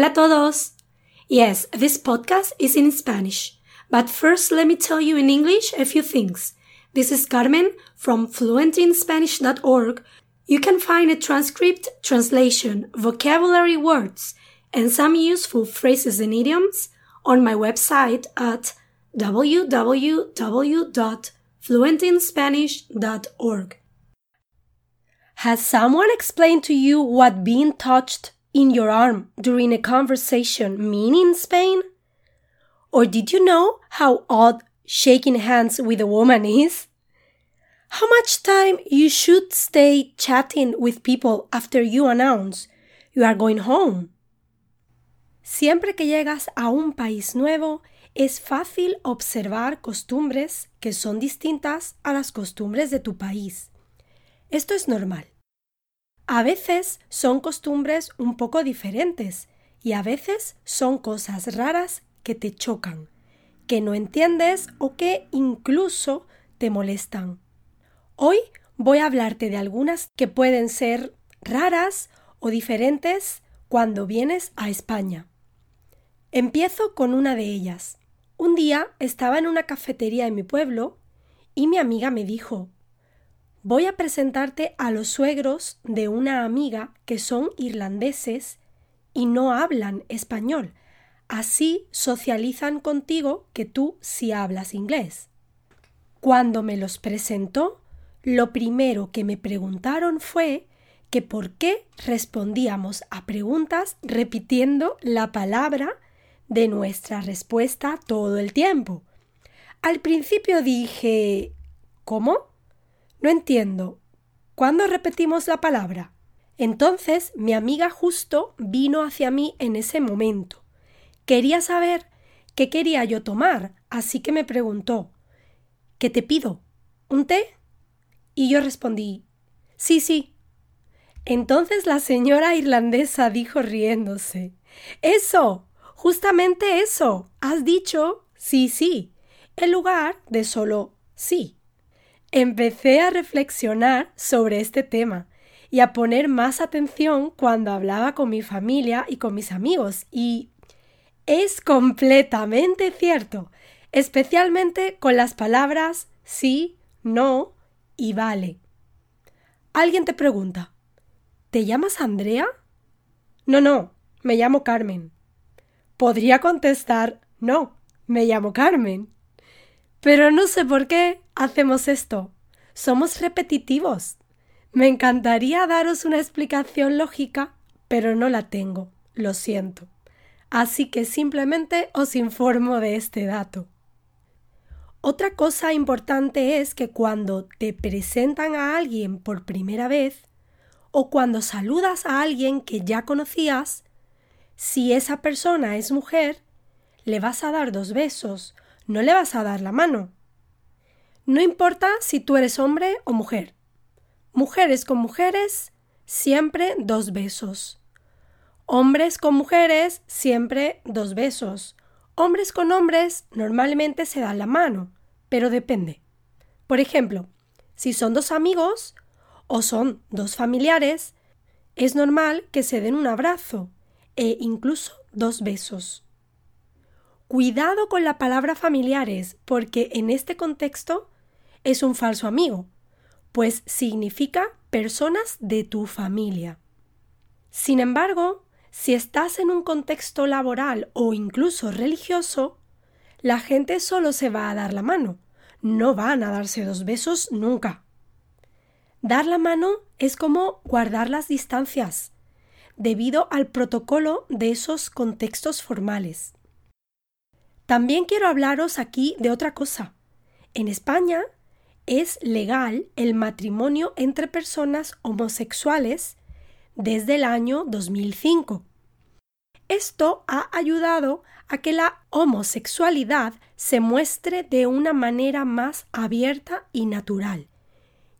Hola todos! Yes, this podcast is in Spanish. But first, let me tell you in English a few things. This is Carmen from fluentinspanish.org. You can find a transcript, translation, vocabulary words, and some useful phrases and idioms on my website at www.fluentinspanish.org. Has someone explained to you what being touched in your arm during a conversation mean in Spain? Or did you know how odd shaking hands with a woman is? How much time you should stay chatting with people after you announce you are going home? Siempre que llegas a un país nuevo, es fácil observar costumbres que son distintas a las costumbres de tu país. Esto es normal. A veces son costumbres un poco diferentes y a veces son cosas raras que te chocan, que no entiendes o que incluso te molestan. Hoy voy a hablarte de algunas que pueden ser raras o diferentes cuando vienes a España. Empiezo con una de ellas. Un día estaba en una cafetería en mi pueblo y mi amiga me dijo Voy a presentarte a los suegros de una amiga que son irlandeses y no hablan español. Así socializan contigo que tú sí hablas inglés. Cuando me los presentó, lo primero que me preguntaron fue que por qué respondíamos a preguntas repitiendo la palabra de nuestra respuesta todo el tiempo. Al principio dije ¿Cómo? No entiendo. ¿Cuándo repetimos la palabra? Entonces mi amiga justo vino hacia mí en ese momento. Quería saber qué quería yo tomar, así que me preguntó ¿Qué te pido? ¿Un té? Y yo respondí Sí, sí. Entonces la señora irlandesa dijo riéndose Eso. Justamente eso. Has dicho sí, sí, en lugar de solo sí. Empecé a reflexionar sobre este tema y a poner más atención cuando hablaba con mi familia y con mis amigos y es completamente cierto, especialmente con las palabras sí, no y vale. Alguien te pregunta ¿Te llamas Andrea? No, no, me llamo Carmen. Podría contestar no, me llamo Carmen. Pero no sé por qué hacemos esto. Somos repetitivos. Me encantaría daros una explicación lógica, pero no la tengo. Lo siento. Así que simplemente os informo de este dato. Otra cosa importante es que cuando te presentan a alguien por primera vez, o cuando saludas a alguien que ya conocías, si esa persona es mujer, le vas a dar dos besos no le vas a dar la mano. No importa si tú eres hombre o mujer. Mujeres con mujeres, siempre dos besos. Hombres con mujeres, siempre dos besos. Hombres con hombres, normalmente se dan la mano, pero depende. Por ejemplo, si son dos amigos o son dos familiares, es normal que se den un abrazo e incluso dos besos. Cuidado con la palabra familiares, porque en este contexto es un falso amigo, pues significa personas de tu familia. Sin embargo, si estás en un contexto laboral o incluso religioso, la gente solo se va a dar la mano, no van a darse dos besos nunca. Dar la mano es como guardar las distancias, debido al protocolo de esos contextos formales. También quiero hablaros aquí de otra cosa. En España es legal el matrimonio entre personas homosexuales desde el año 2005. Esto ha ayudado a que la homosexualidad se muestre de una manera más abierta y natural.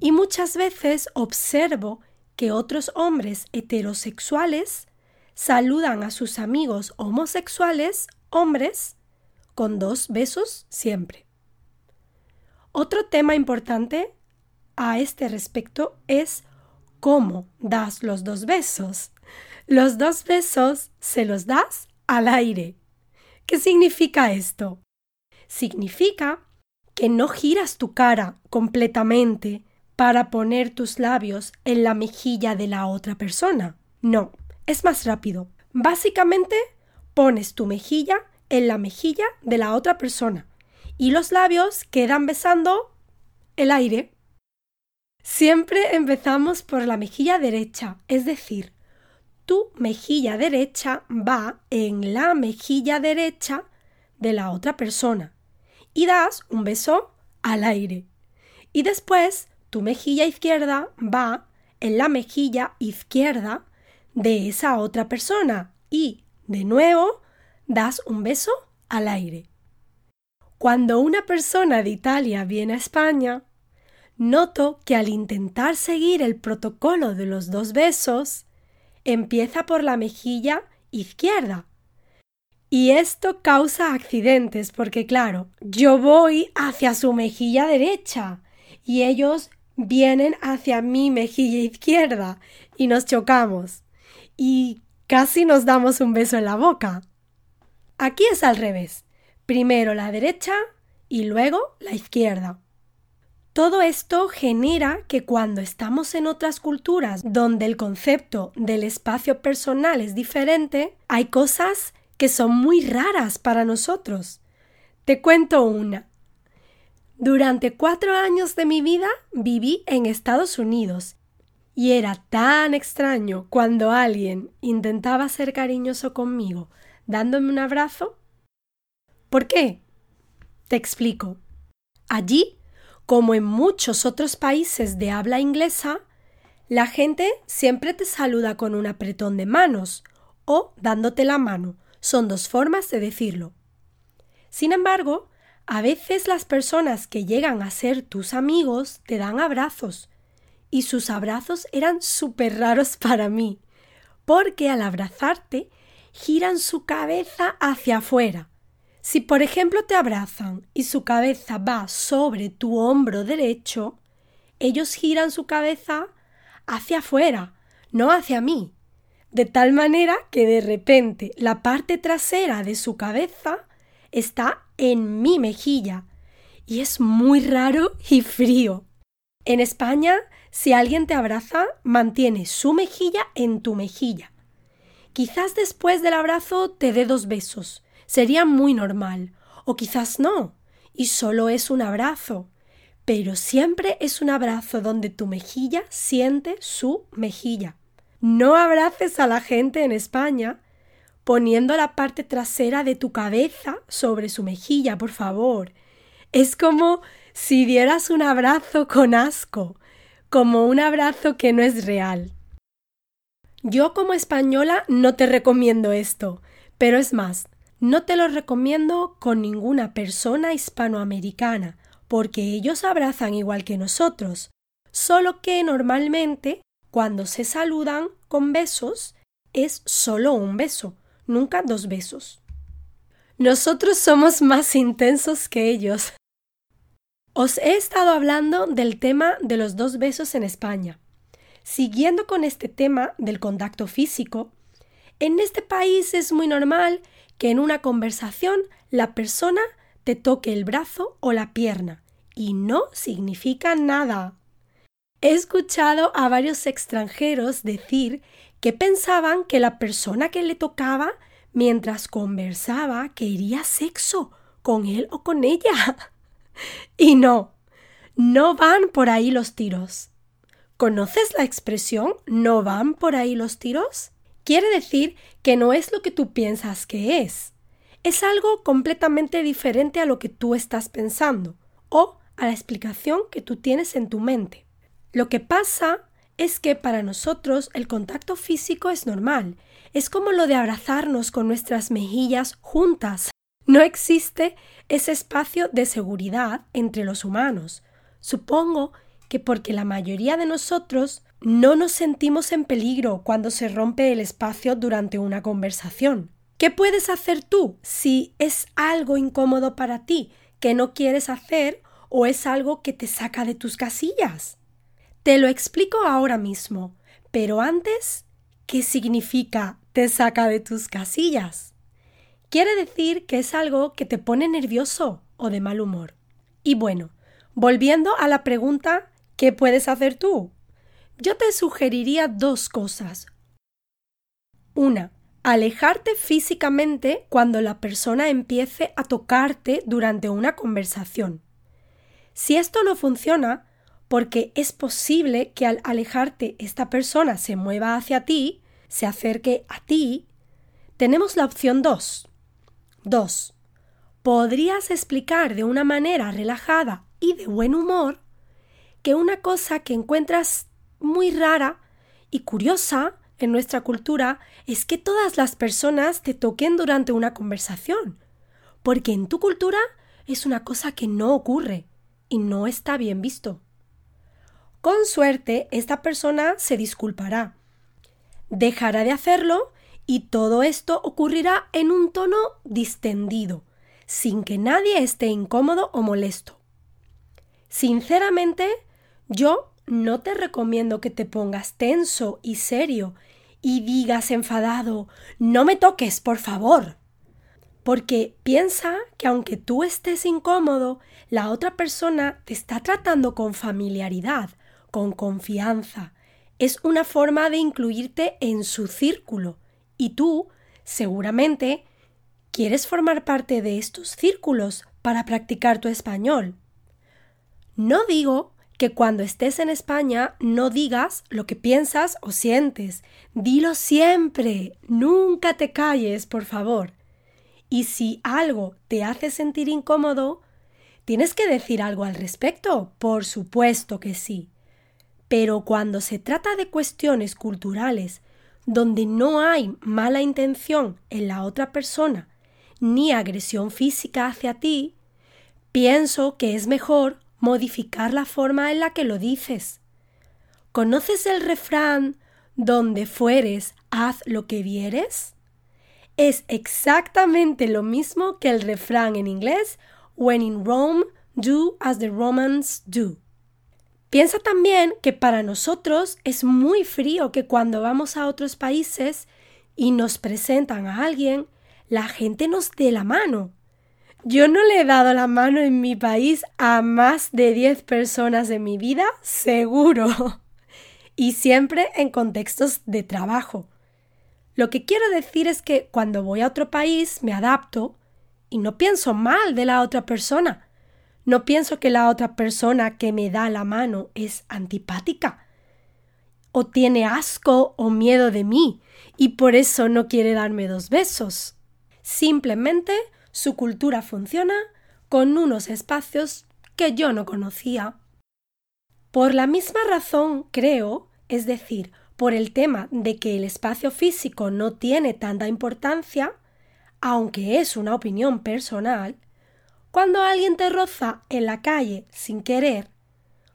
Y muchas veces observo que otros hombres heterosexuales saludan a sus amigos homosexuales hombres con dos besos siempre. Otro tema importante a este respecto es cómo das los dos besos. Los dos besos se los das al aire. ¿Qué significa esto? Significa que no giras tu cara completamente para poner tus labios en la mejilla de la otra persona. No, es más rápido. Básicamente pones tu mejilla en la mejilla de la otra persona y los labios quedan besando el aire. Siempre empezamos por la mejilla derecha, es decir, tu mejilla derecha va en la mejilla derecha de la otra persona y das un beso al aire. Y después tu mejilla izquierda va en la mejilla izquierda de esa otra persona y, de nuevo, das un beso al aire. Cuando una persona de Italia viene a España, noto que al intentar seguir el protocolo de los dos besos, empieza por la mejilla izquierda. Y esto causa accidentes porque, claro, yo voy hacia su mejilla derecha y ellos vienen hacia mi mejilla izquierda y nos chocamos. Y casi nos damos un beso en la boca. Aquí es al revés. Primero la derecha y luego la izquierda. Todo esto genera que cuando estamos en otras culturas donde el concepto del espacio personal es diferente, hay cosas que son muy raras para nosotros. Te cuento una. Durante cuatro años de mi vida viví en Estados Unidos y era tan extraño cuando alguien intentaba ser cariñoso conmigo dándome un abrazo. ¿Por qué? Te explico. Allí como en muchos otros países de habla inglesa, la gente siempre te saluda con un apretón de manos o dándote la mano. Son dos formas de decirlo. Sin embargo, a veces las personas que llegan a ser tus amigos te dan abrazos. Y sus abrazos eran súper raros para mí, porque al abrazarte giran su cabeza hacia afuera si por ejemplo te abrazan y su cabeza va sobre tu hombro derecho, ellos giran su cabeza hacia afuera, no hacia mí, de tal manera que de repente la parte trasera de su cabeza está en mi mejilla y es muy raro y frío. En España, si alguien te abraza, mantiene su mejilla en tu mejilla. Quizás después del abrazo te dé dos besos, sería muy normal, o quizás no, y solo es un abrazo, pero siempre es un abrazo donde tu mejilla siente su mejilla. No abraces a la gente en España poniendo la parte trasera de tu cabeza sobre su mejilla, por favor. Es como si dieras un abrazo con asco, como un abrazo que no es real. Yo como española no te recomiendo esto, pero es más, no te lo recomiendo con ninguna persona hispanoamericana, porque ellos abrazan igual que nosotros, solo que normalmente cuando se saludan con besos es solo un beso, nunca dos besos. Nosotros somos más intensos que ellos. Os he estado hablando del tema de los dos besos en España. Siguiendo con este tema del contacto físico, en este país es muy normal que en una conversación la persona te toque el brazo o la pierna y no significa nada. He escuchado a varios extranjeros decir que pensaban que la persona que le tocaba mientras conversaba quería sexo con él o con ella. y no, no van por ahí los tiros. ¿Conoces la expresión no van por ahí los tiros? quiere decir que no es lo que tú piensas que es. Es algo completamente diferente a lo que tú estás pensando o a la explicación que tú tienes en tu mente. Lo que pasa es que para nosotros el contacto físico es normal, es como lo de abrazarnos con nuestras mejillas juntas. No existe ese espacio de seguridad entre los humanos. Supongo que porque la mayoría de nosotros no nos sentimos en peligro cuando se rompe el espacio durante una conversación. ¿Qué puedes hacer tú si es algo incómodo para ti que no quieres hacer o es algo que te saca de tus casillas? Te lo explico ahora mismo, pero antes qué significa te saca de tus casillas. Quiere decir que es algo que te pone nervioso o de mal humor. Y bueno, volviendo a la pregunta ¿qué puedes hacer tú? Yo te sugeriría dos cosas. Una, alejarte físicamente cuando la persona empiece a tocarte durante una conversación. Si esto no funciona, porque es posible que al alejarte esta persona se mueva hacia ti, se acerque a ti, tenemos la opción 2. 2. Podrías explicar de una manera relajada y de buen humor que una cosa que encuentras muy rara y curiosa en nuestra cultura es que todas las personas te toquen durante una conversación, porque en tu cultura es una cosa que no ocurre y no está bien visto. Con suerte, esta persona se disculpará, dejará de hacerlo y todo esto ocurrirá en un tono distendido, sin que nadie esté incómodo o molesto. Sinceramente, yo no te recomiendo que te pongas tenso y serio y digas enfadado No me toques, por favor. Porque piensa que aunque tú estés incómodo, la otra persona te está tratando con familiaridad, con confianza. Es una forma de incluirte en su círculo y tú, seguramente, quieres formar parte de estos círculos para practicar tu español. No digo que cuando estés en España no digas lo que piensas o sientes. Dilo siempre. Nunca te calles, por favor. Y si algo te hace sentir incómodo, tienes que decir algo al respecto. Por supuesto que sí. Pero cuando se trata de cuestiones culturales donde no hay mala intención en la otra persona ni agresión física hacia ti, pienso que es mejor modificar la forma en la que lo dices. ¿Conoces el refrán donde fueres, haz lo que vieres? Es exactamente lo mismo que el refrán en inglés When in Rome, do as the Romans do. Piensa también que para nosotros es muy frío que cuando vamos a otros países y nos presentan a alguien, la gente nos dé la mano. Yo no le he dado la mano en mi país a más de 10 personas en mi vida, seguro. y siempre en contextos de trabajo. Lo que quiero decir es que cuando voy a otro país me adapto y no pienso mal de la otra persona. No pienso que la otra persona que me da la mano es antipática o tiene asco o miedo de mí y por eso no quiere darme dos besos. Simplemente su cultura funciona con unos espacios que yo no conocía. Por la misma razón, creo, es decir, por el tema de que el espacio físico no tiene tanta importancia, aunque es una opinión personal, cuando alguien te roza en la calle sin querer,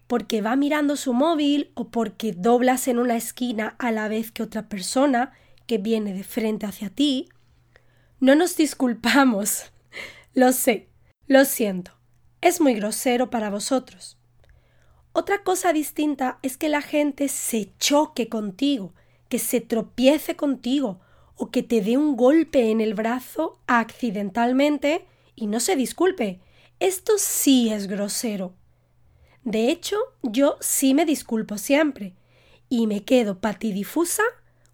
porque va mirando su móvil o porque doblas en una esquina a la vez que otra persona que viene de frente hacia ti, no nos disculpamos. Lo sé, lo siento. Es muy grosero para vosotros. Otra cosa distinta es que la gente se choque contigo, que se tropiece contigo o que te dé un golpe en el brazo accidentalmente y no se disculpe. Esto sí es grosero. De hecho, yo sí me disculpo siempre y me quedo patidifusa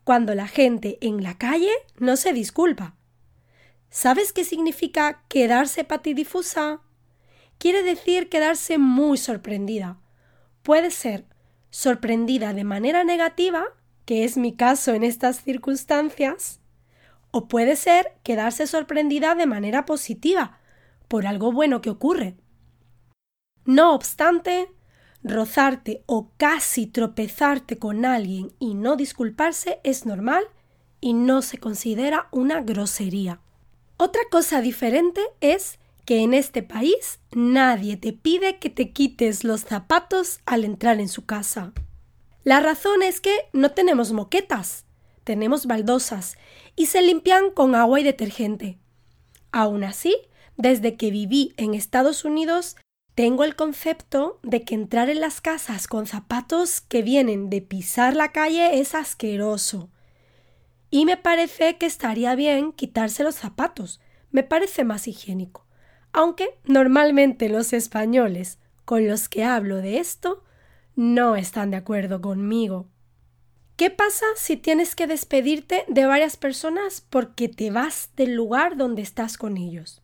cuando la gente en la calle no se disculpa. ¿Sabes qué significa quedarse patidifusa? Quiere decir quedarse muy sorprendida. Puede ser sorprendida de manera negativa, que es mi caso en estas circunstancias, o puede ser quedarse sorprendida de manera positiva, por algo bueno que ocurre. No obstante, rozarte o casi tropezarte con alguien y no disculparse es normal y no se considera una grosería. Otra cosa diferente es que en este país nadie te pide que te quites los zapatos al entrar en su casa. La razón es que no tenemos moquetas, tenemos baldosas y se limpian con agua y detergente. Aún así, desde que viví en Estados Unidos, tengo el concepto de que entrar en las casas con zapatos que vienen de pisar la calle es asqueroso. Y me parece que estaría bien quitarse los zapatos. Me parece más higiénico. Aunque normalmente los españoles con los que hablo de esto no están de acuerdo conmigo. ¿Qué pasa si tienes que despedirte de varias personas porque te vas del lugar donde estás con ellos?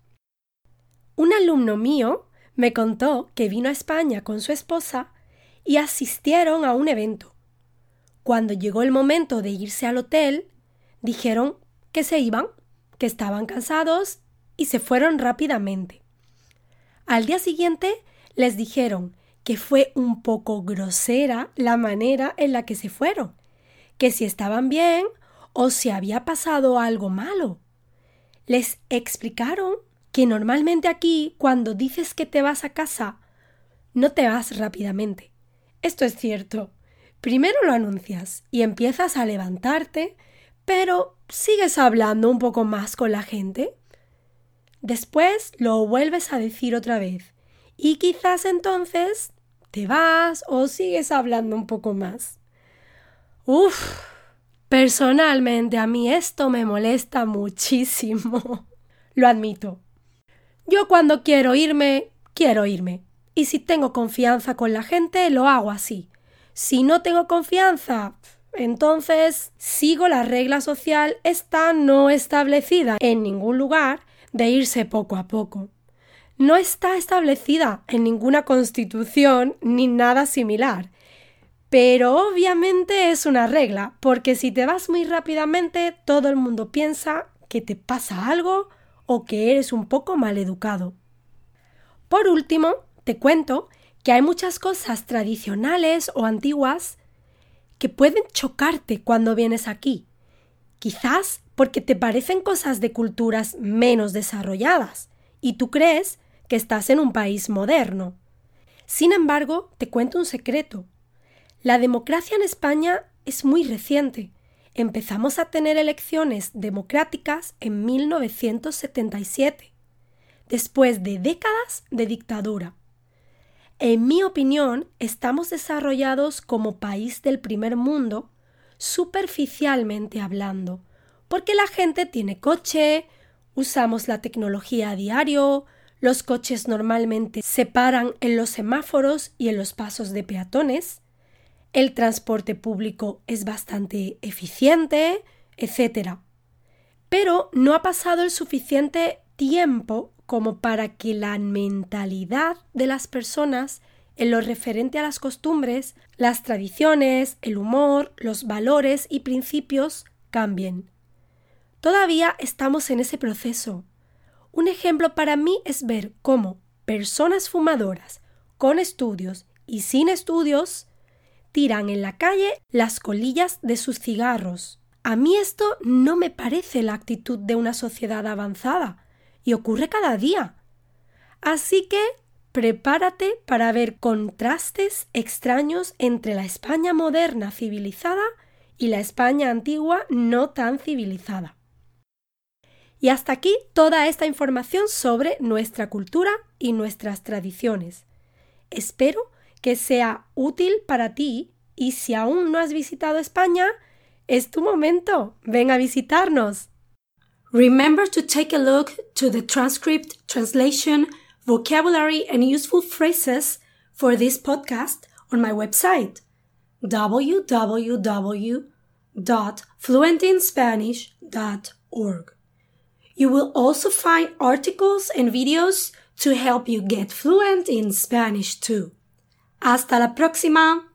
Un alumno mío me contó que vino a España con su esposa y asistieron a un evento. Cuando llegó el momento de irse al hotel, dijeron que se iban, que estaban cansados y se fueron rápidamente. Al día siguiente les dijeron que fue un poco grosera la manera en la que se fueron, que si estaban bien o si había pasado algo malo. Les explicaron que normalmente aquí, cuando dices que te vas a casa, no te vas rápidamente. Esto es cierto. Primero lo anuncias y empiezas a levantarte, pero sigues hablando un poco más con la gente. Después lo vuelves a decir otra vez y quizás entonces te vas o sigues hablando un poco más. Uf, personalmente a mí esto me molesta muchísimo. Lo admito. Yo cuando quiero irme, quiero irme. Y si tengo confianza con la gente, lo hago así. Si no tengo confianza, entonces sigo la regla social esta no establecida en ningún lugar de irse poco a poco. No está establecida en ninguna constitución ni nada similar. Pero obviamente es una regla, porque si te vas muy rápidamente, todo el mundo piensa que te pasa algo o que eres un poco mal educado. Por último, te cuento que hay muchas cosas tradicionales o antiguas que pueden chocarte cuando vienes aquí. Quizás porque te parecen cosas de culturas menos desarrolladas y tú crees que estás en un país moderno. Sin embargo, te cuento un secreto. La democracia en España es muy reciente empezamos a tener elecciones democráticas en 1977, después de décadas de dictadura. En mi opinión, estamos desarrollados como país del primer mundo, superficialmente hablando, porque la gente tiene coche, usamos la tecnología a diario, los coches normalmente se paran en los semáforos y en los pasos de peatones, el transporte público es bastante eficiente, etc. Pero no ha pasado el suficiente tiempo como para que la mentalidad de las personas en lo referente a las costumbres, las tradiciones, el humor, los valores y principios cambien. Todavía estamos en ese proceso. Un ejemplo para mí es ver cómo personas fumadoras, con estudios y sin estudios, tiran en la calle las colillas de sus cigarros. A mí esto no me parece la actitud de una sociedad avanzada, y ocurre cada día. Así que prepárate para ver contrastes extraños entre la España moderna civilizada y la España antigua no tan civilizada. Y hasta aquí toda esta información sobre nuestra cultura y nuestras tradiciones. Espero que sea útil para ti y si aún no has visitado España, es tu momento. Ven a visitarnos. Remember to take a look to the transcript, translation, vocabulary and useful phrases for this podcast on my website www.fluentinspanish.org. You will also find articles and videos to help you get fluent in Spanish too. Hasta la próxima.